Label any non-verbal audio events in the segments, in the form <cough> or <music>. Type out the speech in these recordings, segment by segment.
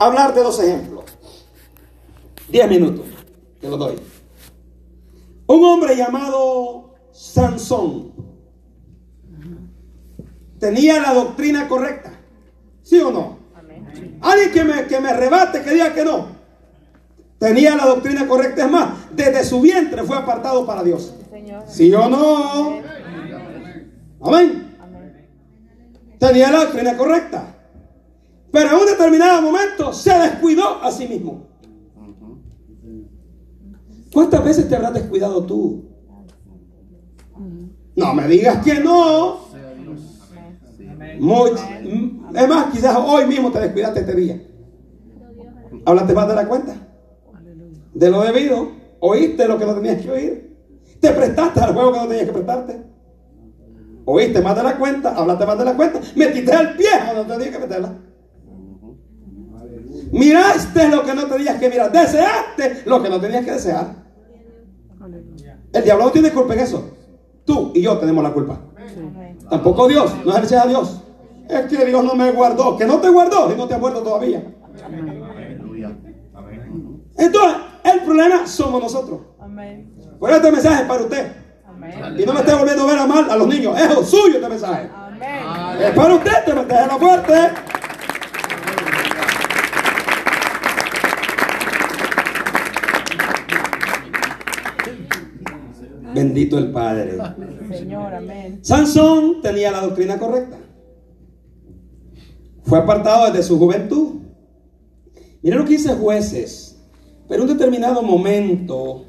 hablar de dos ejemplos. Diez minutos, te lo doy. Un hombre llamado Sansón tenía la doctrina correcta. ¿Sí o no? Alguien que me, que me rebate, que diga que no. Tenía la doctrina correcta. Es más, desde su vientre fue apartado para Dios. ¿Sí o no? Amén. Tenía la doctrina correcta. Pero en un determinado momento se descuidó a sí mismo. ¿Cuántas veces te habrás descuidado tú? No me digas que no. es más, quizás hoy mismo te descuidaste este día. Hablaste más de la cuenta. De lo debido. Oíste lo que no tenías que oír. Te prestaste al juego que no tenías que prestarte. Oíste más de la cuenta. Hablaste más de la cuenta. Metiste el pie donde no tenías que meterla. Miraste lo que no tenías que mirar. Deseaste lo que no tenías que desear. El diablo no tiene culpa en eso. Tú y yo tenemos la culpa. Tampoco Dios. No ejerces a Dios. Es que Dios no me guardó. Que no te guardó y no te ha muerto todavía. Entonces, el problema somos nosotros. Por este mensaje es para usted. Y no me esté volviendo a ver a mal a los niños. Es suyo este mensaje. Es para usted este mensaje. La fuerte. Bendito el Padre. Señor, amén. Sansón tenía la doctrina correcta. Fue apartado desde su juventud. Mira lo que dice jueces. Pero en un determinado momento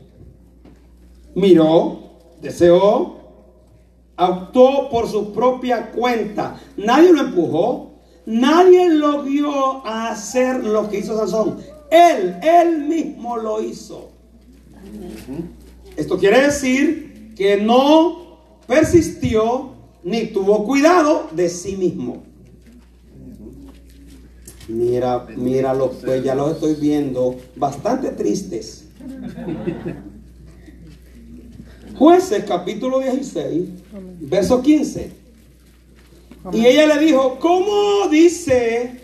miró, deseó, actuó por su propia cuenta. Nadie lo empujó. Nadie lo vio a hacer lo que hizo Sansón. Él, él mismo lo hizo. Esto quiere decir que no persistió ni tuvo cuidado de sí mismo. Mira, mira los pues ya los estoy viendo bastante tristes. Jueces capítulo 16, verso 15. Y ella le dijo, ¿cómo dice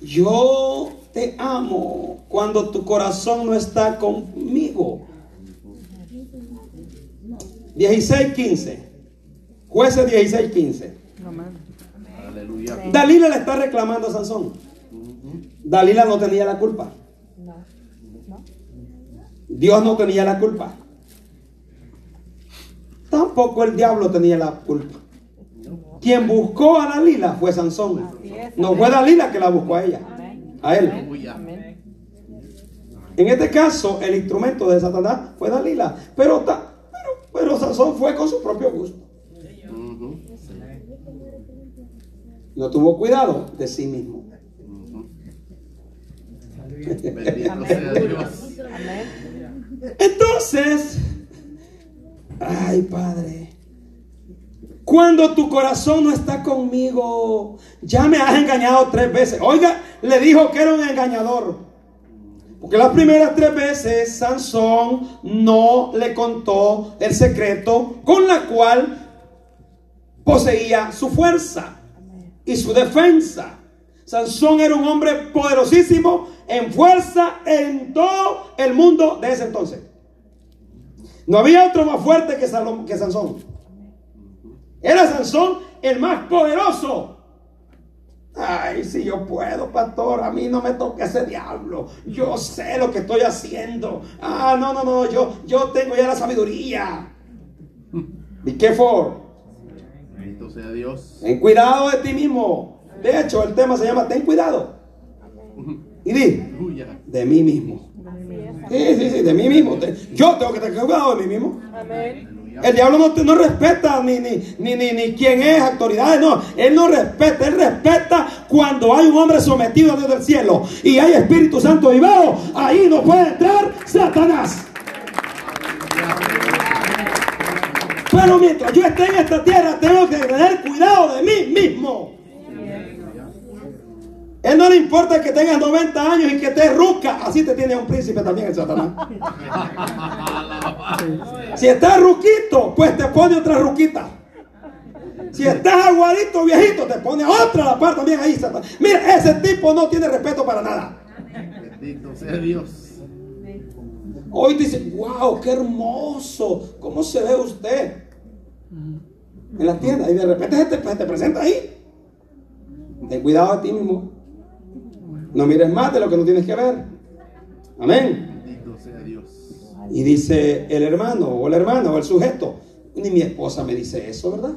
yo te amo cuando tu corazón no está conmigo? 16, 15. Jueces 16, 15. Dalila le está reclamando a Sansón. Dalila no tenía la culpa. Dios no tenía la culpa. Tampoco el diablo tenía la culpa. Quien buscó a Dalila fue Sansón. No fue Dalila que la buscó a ella. A él. En este caso, el instrumento de Satanás fue Dalila. Pero, pero, pero Sansón fue con su propio gusto. No tuvo cuidado de sí mismo. <laughs> Entonces, ay Padre, cuando tu corazón no está conmigo, ya me has engañado tres veces. Oiga, le dijo que era un engañador. Porque las primeras tres veces Sansón no le contó el secreto con la cual poseía su fuerza y su defensa. Sansón era un hombre poderosísimo en fuerza en todo el mundo de ese entonces. No había otro más fuerte que, Sansón. Era Sansón el más poderoso. Ay, si yo puedo, pastor, a mí no me toque ese diablo. Yo sé lo que estoy haciendo. Ah, no, no, no, yo, yo tengo ya la sabiduría. ¿Y qué for? sea Dios. Ten cuidado de ti mismo. De hecho, el tema se llama Ten cuidado. Y di, de mí mismo. Sí, sí, sí, de mí mismo. Yo tengo que tener cuidado de mí mismo. El diablo no, no respeta ni, ni, ni, ni, ni quién es, autoridades, no. Él no respeta, él respeta cuando hay un hombre sometido a Dios del cielo y hay Espíritu Santo vivado. Ahí no puede entrar Satanás. Pero mientras yo esté en esta tierra, tengo que tener cuidado de mí mismo. Él no le importa que tengas 90 años y que estés ruca. Así te tiene un príncipe también el Satanás. <laughs> Si estás ruquito, pues te pone otra ruquita. Si estás aguadito, viejito, te pone otra a la par también ahí. Mira, ese tipo no tiene respeto para nada. Bendito sea Dios. Hoy dice, wow, qué hermoso. ¿Cómo se ve usted? En la tienda. Y de repente se te, te presenta ahí. Ten cuidado de ti mismo. No mires más de lo que no tienes que ver. Amén. Bendito sea Dios. Y dice el hermano o la hermana o el sujeto. Ni mi esposa me dice eso, ¿verdad?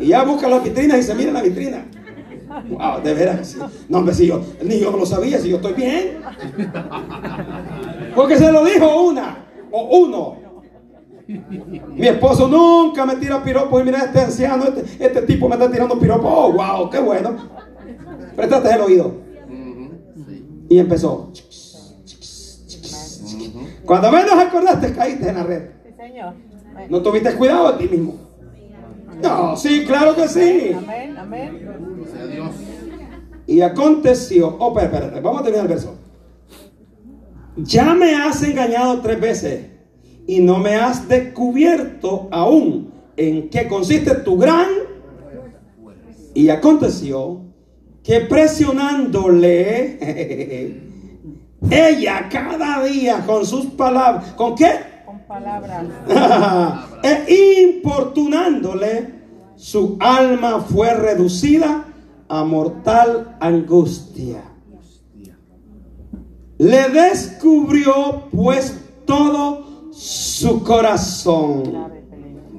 Y ya busca las vitrinas y se mira en la vitrina. Wow, de veras. No, hombre, si yo, ni yo lo sabía, si yo estoy bien. Porque se lo dijo una o uno. Mi esposo nunca me tira piropos y mira este anciano, este, este tipo me está tirando piropos. Oh, wow, qué bueno. Préstate el oído. Y empezó. Cuando menos acordaste, caíste en la red. No tuviste cuidado de ti mismo. No, sí, claro que sí. Amén, amén. Y aconteció, oh, espera, espérate, vamos a terminar el verso. Ya me has engañado tres veces y no me has descubierto aún en qué consiste tu gran. Y aconteció que presionándole, <laughs> ella cada día con sus palabras, ¿con qué? Con palabras. <laughs> e importunándole, su alma fue reducida a mortal angustia. Le descubrió pues todo su corazón.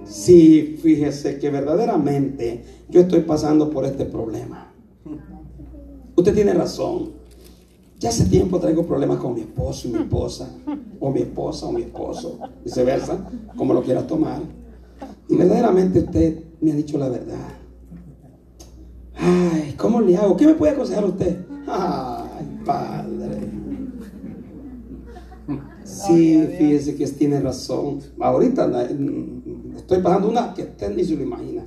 Sí, fíjese que verdaderamente yo estoy pasando por este problema. Usted tiene razón. Ya hace tiempo traigo problemas con mi esposo y mi esposa, o mi esposa o mi esposo, viceversa, como lo quieras tomar. Y verdaderamente usted me ha dicho la verdad. Ay, ¿cómo le hago? ¿Qué me puede aconsejar usted? Ay, padre. Sí, fíjese que tiene razón. Ahorita mm, estoy pasando una que usted ni se lo imagina.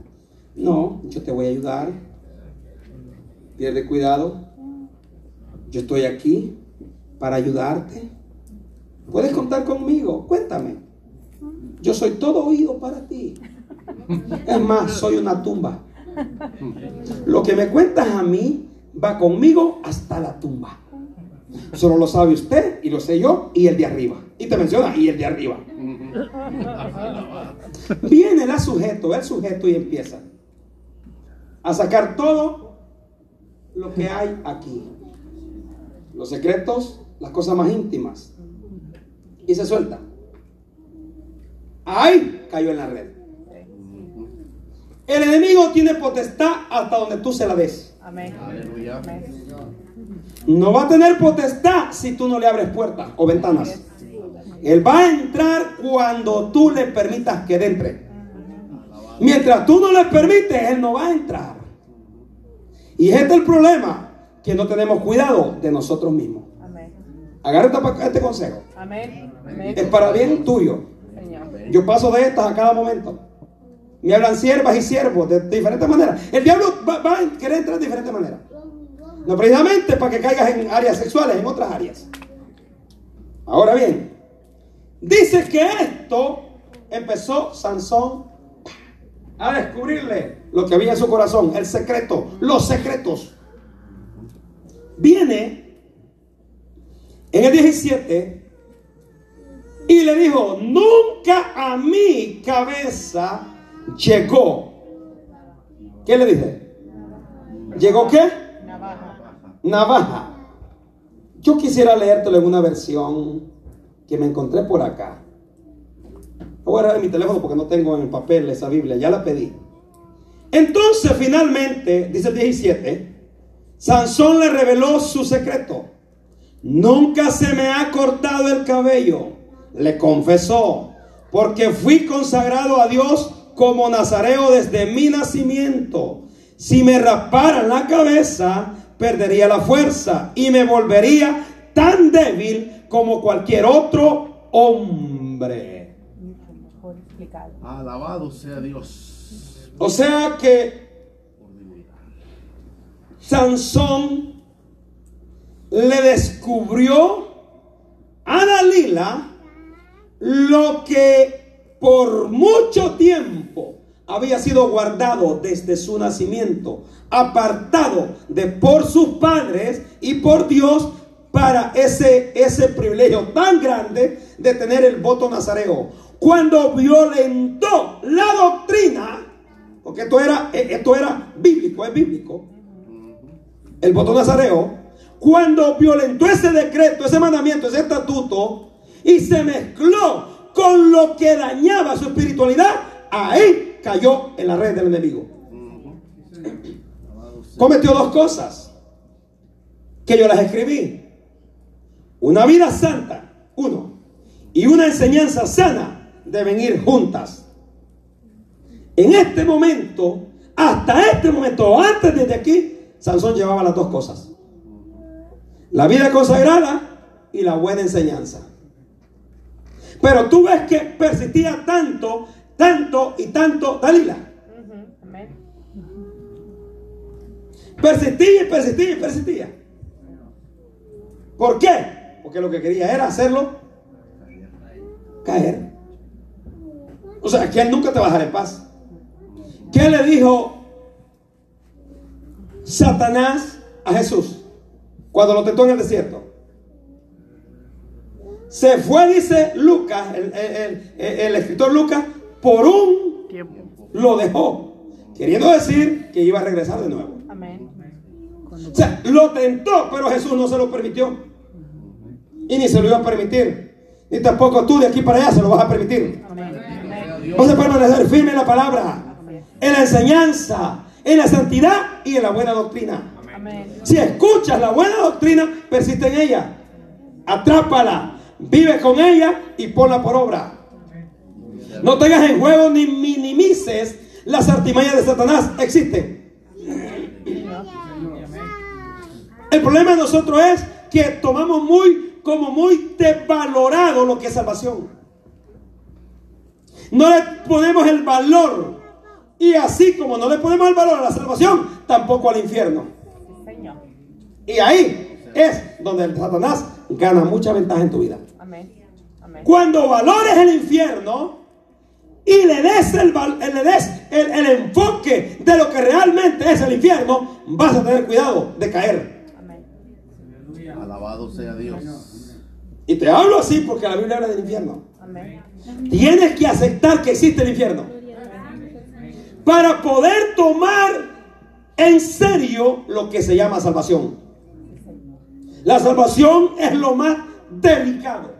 No, yo te voy a ayudar. Pierde cuidado. Yo estoy aquí para ayudarte. Puedes contar conmigo. Cuéntame. Yo soy todo oído para ti. Es más, soy una tumba. Lo que me cuentas a mí va conmigo hasta la tumba. Solo lo sabe usted y lo sé yo y el de arriba. Y te menciona y el de arriba. <laughs> Viene el sujeto, el sujeto y empieza a sacar todo lo que hay aquí. Los secretos, las cosas más íntimas. Y se suelta. ¡Ay! Cayó en la red. El enemigo tiene potestad hasta donde tú se la des. Amén. Aleluya. No va a tener potestad si tú no le abres puertas o ventanas. Él va a entrar cuando tú le permitas que entre. Mientras tú no le permites, Él no va a entrar. Y este es el problema, que no tenemos cuidado de nosotros mismos. Amén. Agárrate para este consejo. Amén. Es para bien tuyo. Yo paso de estas a cada momento. Me hablan siervas y siervos de, de diferentes maneras. El diablo va, va a querer entrar de diferentes maneras. No precisamente para que caigas en áreas sexuales, en otras áreas. Ahora bien, dice que esto empezó Sansón a descubrirle lo que había en su corazón, el secreto, los secretos. Viene en el 17 y le dijo, nunca a mi cabeza llegó. ¿Qué le dije? ¿Llegó qué? Navaja. Navaja. Yo quisiera leértelo en una versión que me encontré por acá. A agarrar mi teléfono porque no tengo en el papel esa Biblia, ya la pedí. Entonces, finalmente, dice el 17, Sansón le reveló su secreto. Nunca se me ha cortado el cabello, le confesó, porque fui consagrado a Dios como nazareo desde mi nacimiento. Si me raparan la cabeza, perdería la fuerza y me volvería tan débil como cualquier otro hombre. Explicado. Alabado sea Dios. O sea que. Sansón le descubrió a Dalila lo que por mucho tiempo había sido guardado desde su nacimiento, apartado de por sus padres y por Dios para ese, ese privilegio tan grande de tener el voto nazareo. Cuando violentó la doctrina, porque esto era, eh, esto era bíblico, es bíblico, el voto nazareo, cuando violentó ese decreto, ese mandamiento, ese estatuto, y se mezcló con lo que dañaba su espiritualidad, ahí cayó en la red del enemigo. Cometió dos cosas que yo las escribí. Una vida santa, uno, y una enseñanza sana deben ir juntas. En este momento, hasta este momento, antes desde aquí, Sansón llevaba las dos cosas. La vida consagrada y la buena enseñanza. Pero tú ves que persistía tanto, tanto y tanto Dalila. Persistía y persistía y persistía. ¿Por qué? Porque lo que quería era hacerlo caer. O sea, que él nunca te va a dejar en paz. ¿Qué le dijo Satanás a Jesús cuando lo tentó en el desierto? Se fue, dice Lucas, el, el- el- el escritor Lucas, por un Tiempo. lo dejó. Queriendo decir que iba a regresar de nuevo. Amén. O sea, lo tentó, pero Jesús no se lo permitió. Y ni se lo iba a permitir. Ni tampoco tú de aquí para allá se lo vas a permitir. Amén. Vas a permanecer firme en la palabra, en la enseñanza, en la santidad y en la buena doctrina. Si escuchas la buena doctrina, persiste en ella. Atrápala, vive con ella y ponla por obra. No tengas en juego ni minimices las artimañas de Satanás. Existen. El problema de nosotros es que tomamos muy, como muy desvalorado lo que es salvación. No le ponemos el valor. Y así como no le ponemos el valor a la salvación, tampoco al infierno. Y ahí es donde el Satanás gana mucha ventaja en tu vida. Amén. Amén. Cuando valores el infierno y le des el, val- le des el, el enfoque de lo que realmente es el infierno, vas a tener cuidado de caer. Amén. Alabado sea Dios. Y te hablo así porque la Biblia habla del infierno. Amén. Tienes que aceptar que existe el infierno para poder tomar en serio lo que se llama salvación. La salvación es lo más delicado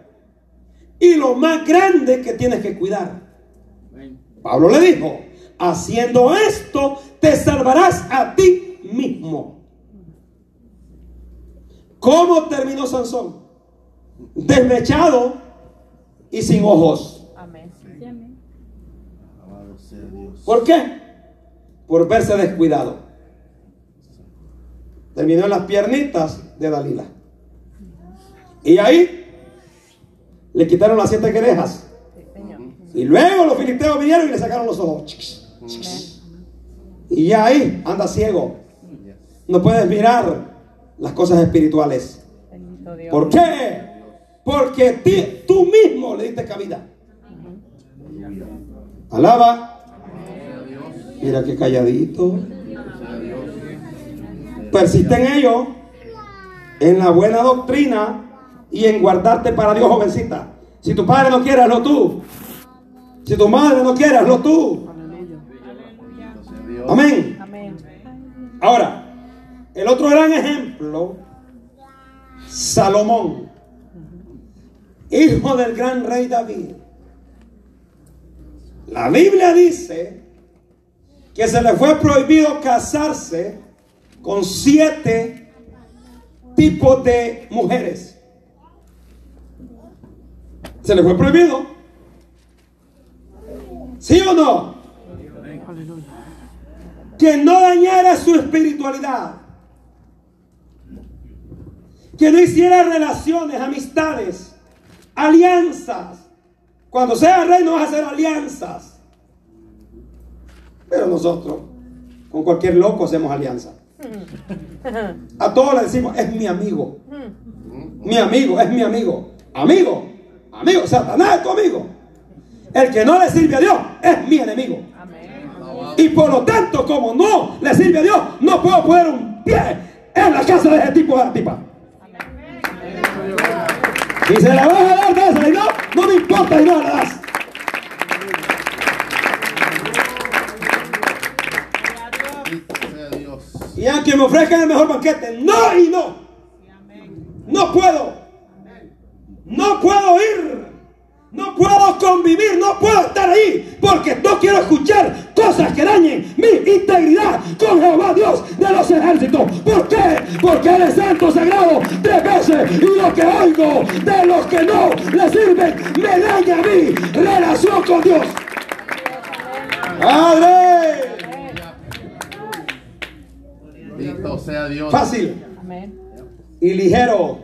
y lo más grande que tienes que cuidar. Pablo le dijo, haciendo esto te salvarás a ti mismo. ¿Cómo terminó Sansón? Desmechado y sin ojos. Amén. Alabado sea Dios. ¿Por qué? Por verse descuidado. Terminó en las piernitas de Dalila. Y ahí le quitaron las siete querejas. Y luego los filisteos vinieron y le sacaron los ojos. Y ya ahí anda ciego. No puedes mirar las cosas espirituales. ¿Por qué? Porque ti- tú mismo le diste cabida. Alaba. Mira qué calladito. Persiste en ello, en la buena doctrina y en guardarte para Dios, jovencita. Si tu padre no quiere, hazlo tú. Si tu madre no quiere, hazlo tú. Amén. Ahora, el otro gran ejemplo, Salomón, hijo del gran rey David. La Biblia dice que se le fue prohibido casarse con siete tipos de mujeres. Se le fue prohibido. ¿Sí o no? que no dañara su espiritualidad, que no hiciera relaciones, amistades, alianzas. Cuando sea rey no vas a hacer alianzas. Pero nosotros, con cualquier loco hacemos alianza. A todos le decimos, es mi amigo. Mi amigo, es mi amigo. Amigo, amigo, Satanás es tu amigo. El que no le sirve a Dios es mi enemigo. Y por lo tanto, como no le sirve a Dios, no puedo poner un pie en la casa de ese tipo de la tipa. Y se la vas a dar, dásela, y no, no me importa y no la das. Y aunque me ofrezcan el mejor banquete, no y no. No puedo. No puedo ir. No puedo convivir, no y ligero,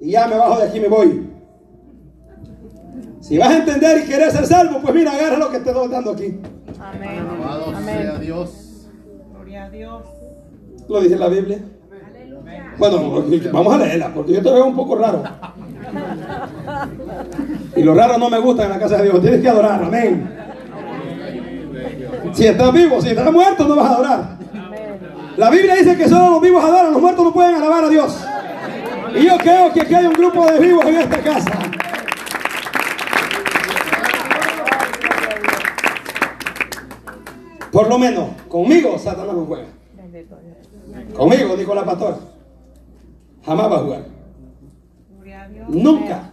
y ya me bajo de aquí y me voy. Si vas a entender y quieres ser salvo, pues mira, agarra lo que te estoy dando aquí. Amén. Alabado sea Amén. Dios. Gloria a Dios. Lo dice la Biblia. Bueno, vamos a leerla, porque yo te veo un poco raro. Y los raros no me gustan en la casa de Dios. Tienes que adorar, amén. Si estás vivo, si estás muerto, no vas a adorar. La Biblia dice que solo los vivos adoran, los muertos no pueden alabar a Dios. Y yo creo que aquí hay un grupo de vivos en esta casa. Por lo menos, conmigo Satanás no juega. Conmigo, dijo la pastora. Jamás va a jugar. Nunca.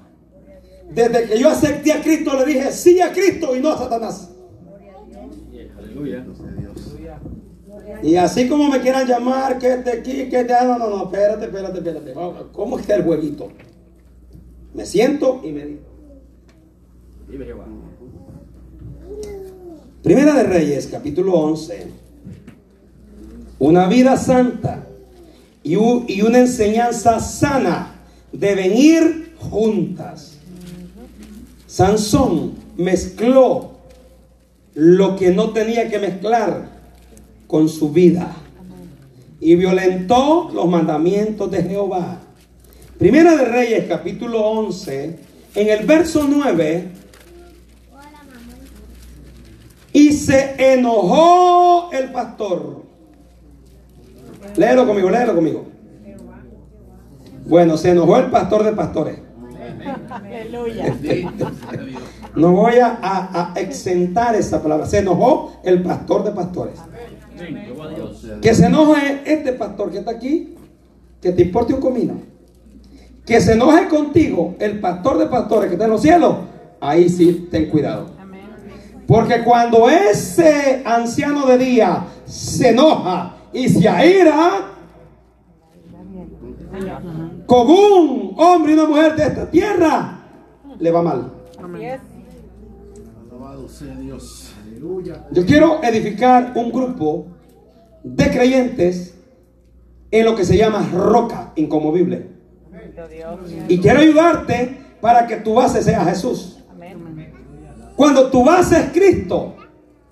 Desde que yo acepté a Cristo, le dije sí a Cristo y no a Satanás. Dios. Y así como me quieran llamar, que de aquí, que de... No, no, no, espérate, espérate, espérate. ¿Cómo está el jueguito? Me siento y me digo. Primera de Reyes, capítulo 11. Una vida santa y, y una enseñanza sana deben ir juntas. Sansón mezcló lo que no tenía que mezclar con su vida y violentó los mandamientos de Jehová. Primera de Reyes, capítulo 11, en el verso 9, y se enojó el pastor. Léelo conmigo, léelo conmigo. Bueno, se enojó el pastor de pastores. Aleluya. No voy a, a- a exentar esa palabra. Se enojó el pastor de pastores. Que se enoje este pastor que está aquí, que te importe un comino. Que se enoje contigo el pastor de pastores que está en los cielos. Ahí sí, ten cuidado. Amén. Porque cuando ese anciano de día se enoja y se aira con un hombre y una mujer de esta tierra, le va mal. Dios. Yo quiero edificar un grupo de creyentes en lo que se llama roca Dios. Y quiero ayudarte para que tu base sea Jesús. Cuando tu base es Cristo,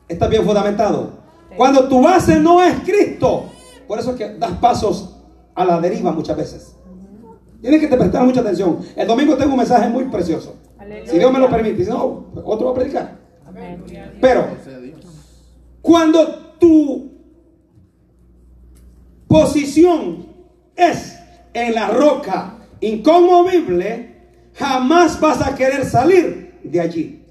estás bien fundamentado. Cuando tu base no es Cristo, por eso es que das pasos a la deriva muchas veces. Tienes que te prestar mucha atención. El domingo tengo un mensaje muy precioso. Si Dios me lo permite, si no, otro va a predicar. Pero cuando tu posición es en la roca inconmovible, jamás vas a querer salir de allí.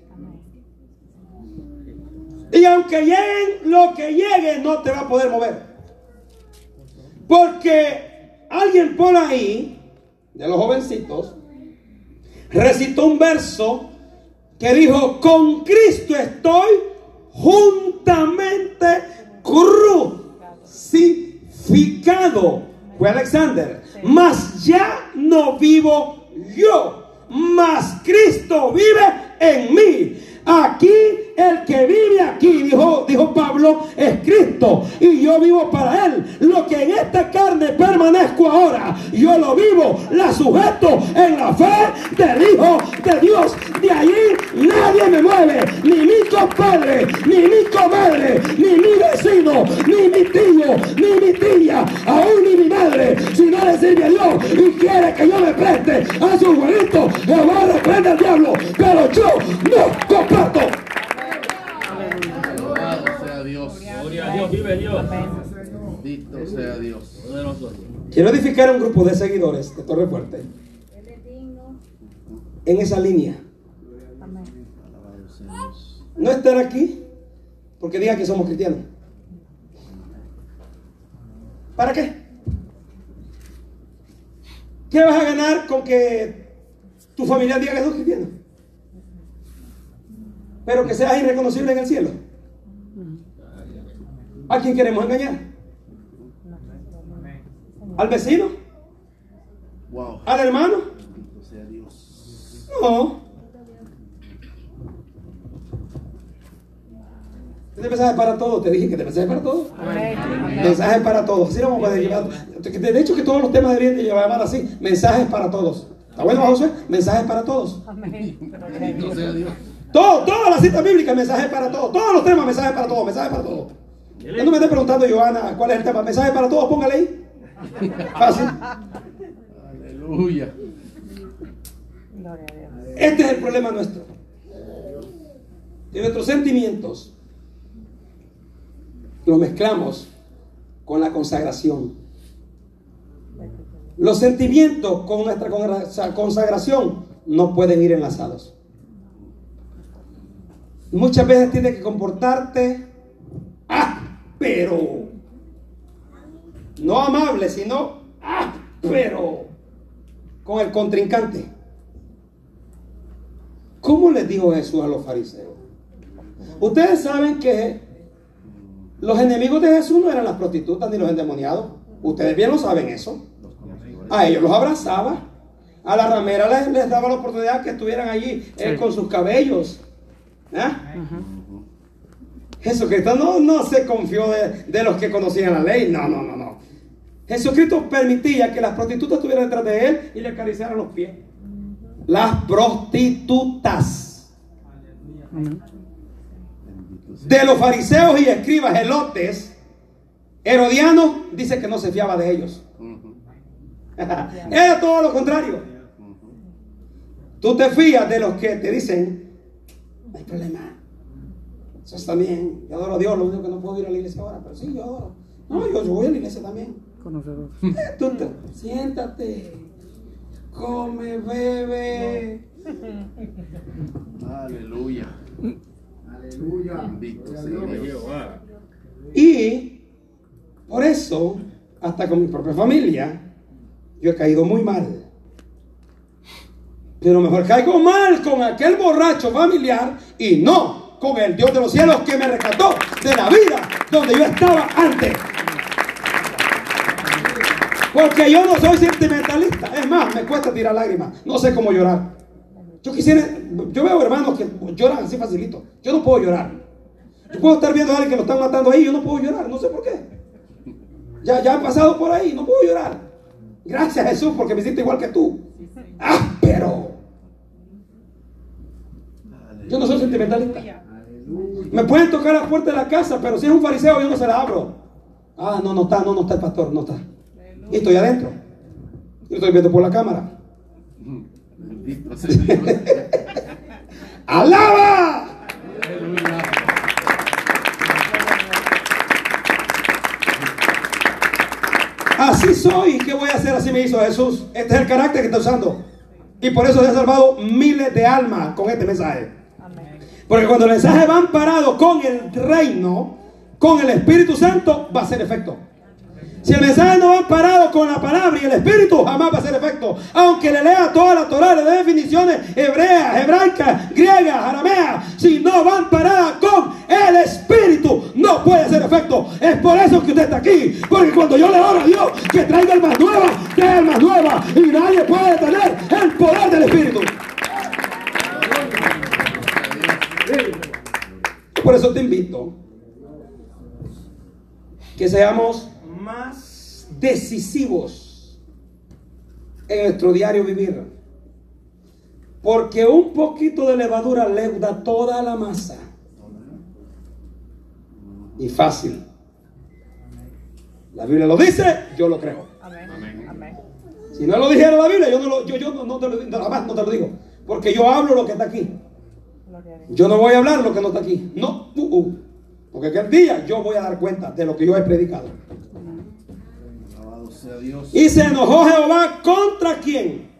Y aunque lleguen lo que llegue, no te va a poder mover. Porque alguien por ahí, de los jovencitos, recitó un verso que dijo, con Cristo estoy juntamente crucificado. Fue Alexander. Mas ya no vivo yo, mas Cristo vive en mí. Aquí el que vive aquí, dijo, dijo Pablo, es Cristo. Y yo vivo para él. Lo que en esta carne permanezco ahora, yo lo vivo, la sujeto en la fe del Hijo de Dios. De allí nadie me mueve, ni mi compadre, ni mi comadre, ni mi vecino, ni mi tío, ni mi tía, aún ni mi madre. Si no le sirve a Dios y quiere que yo le preste a su jueguito, Jehová reprende al diablo. Pero yo no comparto. vive Dios. Bendito sea Dios. Quiero edificar un grupo de seguidores de Torre Fuerte. En esa línea. No estar aquí porque diga que somos cristianos. ¿Para qué? ¿Qué vas a ganar con que tu familia diga que sos cristiano? Pero que seas irreconocible en el cielo. ¿A quién queremos engañar? ¿Al vecino? Wow. ¿Al hermano? No. Este mensaje es para todos. Te dije que este mensaje es para todos. Amén. Mensajes para todos. Así lo vamos a llevar. De hecho, que todos los temas deberían de llevar así. Mensajes para todos. ¿Está bueno, José? Mensajes para todos. Amén. Todo, todas las citas bíblicas, mensajes para todos. Todos los temas, mensajes para todos. Mensajes para todos. No me esté preguntando, Joana, cuál es el tema. Mensajes para todos, póngale ahí. <laughs> Fácil. Aleluya. Gloria a Dios. Este es el problema nuestro. Que nuestros sentimientos los mezclamos con la consagración. Los sentimientos con nuestra consagración no pueden ir enlazados. Muchas veces tienes que comportarte, ah, pero no amable, sino, ah, pero con el contrincante. ¿Cómo les dijo Jesús a los fariseos? Ustedes saben que los enemigos de Jesús no eran las prostitutas ni los endemoniados. Ustedes bien lo saben eso. A ellos los abrazaba. A la ramera les, les daba la oportunidad que estuvieran allí eh, con sus cabellos. ¿Ah? Jesucristo no, no se confió de, de los que conocían la ley. No, no, no, no. Jesucristo permitía que las prostitutas estuvieran detrás de él y le acariciaran los pies. Las prostitutas de los fariseos y escribas elotes, Herodiano dice que no se fiaba de ellos. Era todo lo contrario. Tú te fías de los que te dicen, no hay problema. Eso está bien. Yo adoro a Dios, lo único que no puedo ir a la iglesia ahora, pero sí, yo adoro. No, yo, yo voy a la iglesia también. Eh, Tú te- siéntate, come, bebe. Aleluya. Aleluya. Bendito sea Dios. Y por eso, hasta con mi propia familia, yo he caído muy mal. Pero mejor caigo mal con aquel borracho familiar y no con el Dios de los cielos que me rescató de la vida donde yo estaba antes. Porque yo no soy sentimentalista. Es más, me cuesta tirar lágrimas. No sé cómo llorar. Yo quisiera, yo veo hermanos que lloran así facilito. Yo no puedo llorar. Yo puedo estar viendo a alguien que lo están matando ahí, yo no puedo llorar, no sé por qué. Ya, ya he pasado por ahí, no puedo llorar. Gracias Jesús porque me siento igual que tú. Ah, pero yo no soy sentimentalista. Me pueden tocar la puerta de la casa, pero si es un fariseo yo no se la abro. Ah, no, no está, no, no está el pastor, no está. Y estoy adentro. Y lo estoy viendo por la cámara. <laughs> ¡Alaba! Así soy. ¿Qué voy a hacer? Así me hizo Jesús. Este es el carácter que está usando. Y por eso se han salvado miles de almas con este mensaje. Porque cuando el mensaje va amparado con el reino, con el Espíritu Santo, va a hacer efecto. Si el mensaje no va amparado con la palabra y el Espíritu, jamás va a hacer efecto. Aunque le lea toda la Torah, le dé definiciones hebreas, hebraicas, griegas, arameas, si no va amparada con el Espíritu, no puede hacer efecto. Es por eso que usted está aquí. Porque cuando yo le oro a Dios que traiga almas nuevas, trae almas nuevas. Y nadie puede detener el poder del Espíritu. Por eso te invito que seamos más decisivos en nuestro diario vivir. Porque un poquito de levadura leuda toda la masa. Y fácil. La Biblia lo dice, yo lo creo. Amén. Amén. Si no lo dijera la Biblia, yo no, lo, yo, yo no, no te lo, nada más no te lo digo. Porque yo hablo lo que está aquí. Yo no voy a hablar lo que no está aquí. No, uh, uh. porque aquel día yo voy a dar cuenta de lo que yo he predicado. Alabado sea Dios. Y se enojó Jehová contra quién.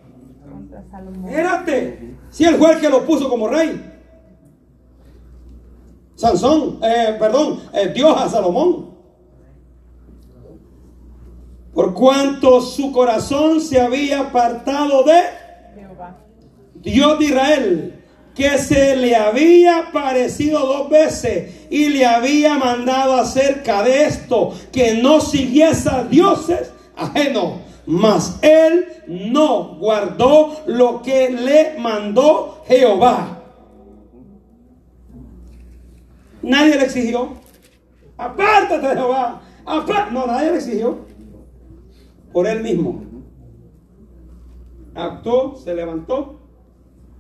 Contra Salomón. Espérate. Si el que lo puso como rey. Sansón, eh, perdón, eh, Dios a Salomón. Por cuanto su corazón se había apartado de Jehová. Dios de Israel, que se le había parecido dos veces y le había mandado acerca de esto, que no siguiese a dioses ajenos. Mas él no guardó lo que le mandó Jehová. Nadie le exigió. Apártate Jehová. No, nadie le exigió. Por él mismo. Actuó, se levantó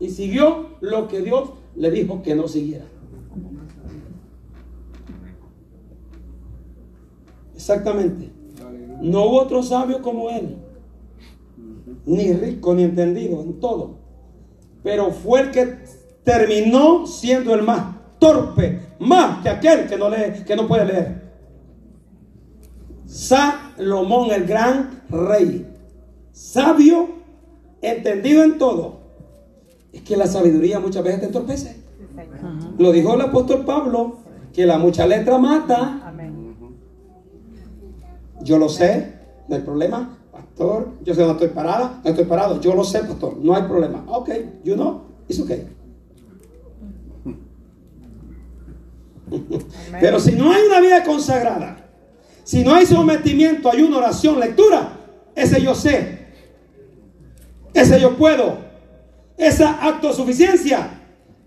y siguió lo que Dios le dijo que no siguiera. Exactamente. No hubo otro sabio como él, ni rico ni entendido en todo, pero fue el que terminó siendo el más torpe, más que aquel que no lee, que no puede leer. Salomón, el gran rey, sabio, entendido en todo. Es que la sabiduría muchas veces te entorpece. Lo dijo el apóstol Pablo, que la mucha letra mata. Amén. Yo lo sé, no hay problema, pastor. Yo sé dónde estoy parada, no estoy parado. Yo lo sé, pastor, no hay problema. Ok, you know, it's okay. Pero si no hay una vida consagrada, si no hay sometimiento, hay una oración, lectura, ese yo sé, ese yo puedo, esa autosuficiencia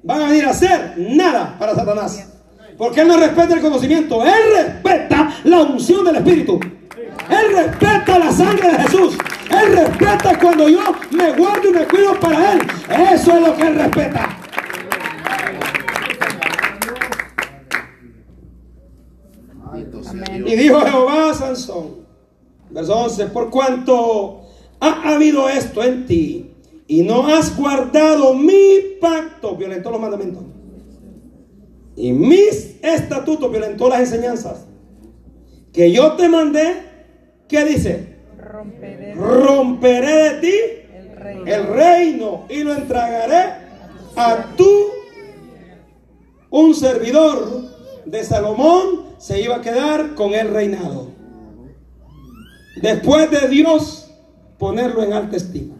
van a venir a hacer nada para Satanás. Porque él no respeta el conocimiento, él respeta la unción del Espíritu. Él respeta la sangre de Jesús. Él respeta cuando yo me guardo y me cuido para él. Eso es lo que él respeta. Amén. Y dijo Jehová a Sansón, verso 11, por cuanto ha habido esto en ti y no has guardado mi pacto, violentó los mandamientos, y mis estatutos, violentó las enseñanzas, que yo te mandé, ¿qué dice? Romperé Romperé de ti el rey. el reino y lo entregaré a tú. Un servidor de Salomón se iba a quedar con el reinado. Después de Dios ponerlo en alta estima.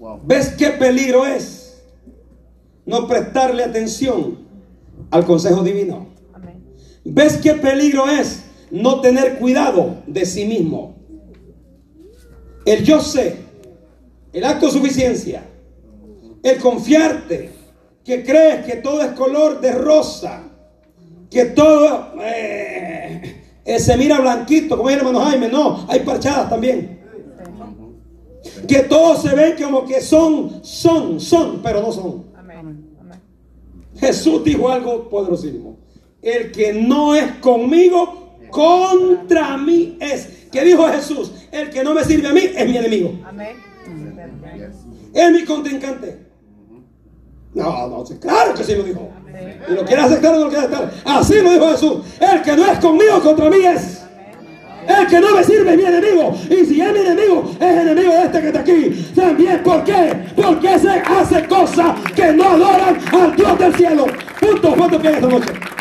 Wow. ¿Ves qué peligro es no prestarle atención al consejo divino? Amén. ¿Ves qué peligro es no tener cuidado de sí mismo? El yo sé, el acto de suficiencia, el confiarte, que crees que todo es color de rosa, que todo eh, eh, se mira blanquito, como dice el hermano Jaime, no, hay parchadas también. Que todos se ven como que son, son, son, pero no son. Amén. Amén. Jesús dijo algo poderosísimo. El que no es conmigo, contra mí es. ¿Qué dijo Jesús? El que no me sirve a mí es mi enemigo. Amén. Es mi contrincante. No, no, claro que sí lo dijo. Y lo quiere aceptar o no lo quiere aceptar. Así lo dijo Jesús. El que no es conmigo, contra mí es. El que no me sirve es mi enemigo. Y si es mi enemigo, es enemigo de este que está aquí. También, ¿por qué? Porque se hace cosas que no adoran al Dios del cielo. Punto, punto, que esta noche.